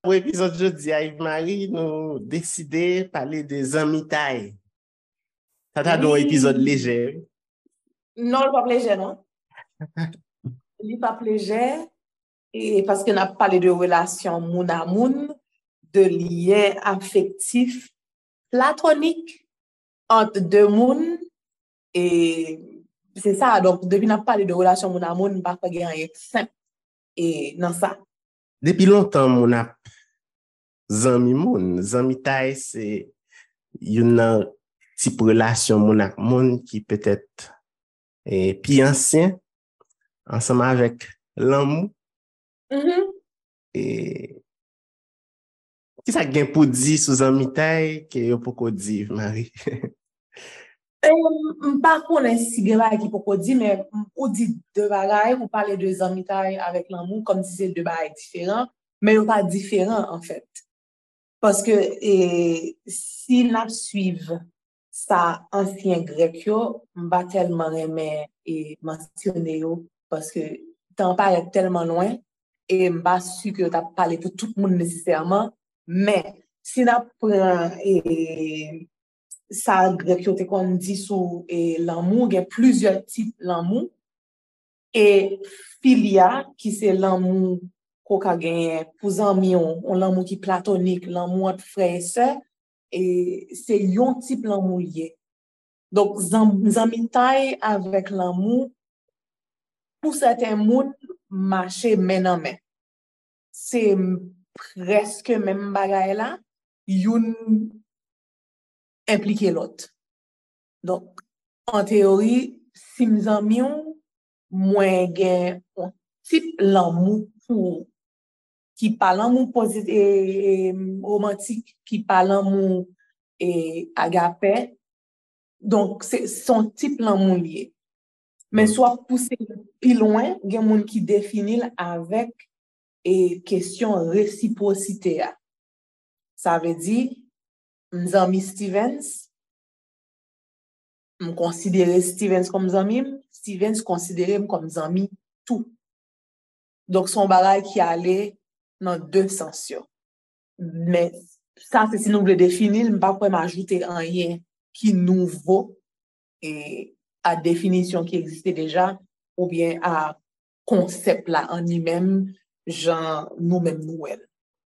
Pou epizod jodi a Yves-Marie, nou deside pale de zanmitay. Tata don epizod leje. Non, l pa pleje, non. Li pa pleje, e paske nan pale de relasyon moun a moun, de liye afektif platonik ant de moun, e se sa, donk, depi nan pale de relasyon moun a moun, pa pa gen yon semp, e nan sa. Depi lontan moun ap zanmi moun. Zanmi tay se yon nan tip relasyon moun ak moun ki petet e, pi ansyen ansama avek lan moun. Mm -hmm. E ki sa gen pou di sou zanmi tay ke yo pou ko di, Mari? E, M pa konen si gen bay ki pou ko di, men ou di de bagay, ou pale de zanmi tay avèk lan moun, kom si se de bagay diferan, men yo pa diferan an fèt. Paske si nap suive sa ansyen grek yo, mba telman reme e mansyone yo, paske tan pa yek telman lwen, e mba su ke yo tap pale pou tout moun nesisèrman, men si nap pran sa grek yo te kon di sou lanmou, gen plouzyon tip lanmou, e filia ki se lanmou pou ka genye pou zanmi yon, yon lanmou ki platonik, lanmou at freyse, e se yon tip lanmou liye. Donk zanmi tay avèk lanmou, pou seten moun, mache men anmen. Se preske men bagay la, yon implike lot. Donk, an teori, si m zanmi yon, mwen gen yon tip lanmou pou ki palan moun pozit e romantik, ki palan moun e agape, donk se son tip lan moun liye. Men so ap puse pi loin, gen moun ki definil avek e kesyon resiposite a. Sa ve di, m zami Stevens, m konsidere Stevens kom zami, Stevens konsidere m kom zami tou. Donk son baray ki ale nan de sensyon. Men, sa se si nou vle definil, mpa pou m ajoute an yen ki nouvo e a definisyon ki egziste deja ou bien a konsep la an ni men jan nou men nou el.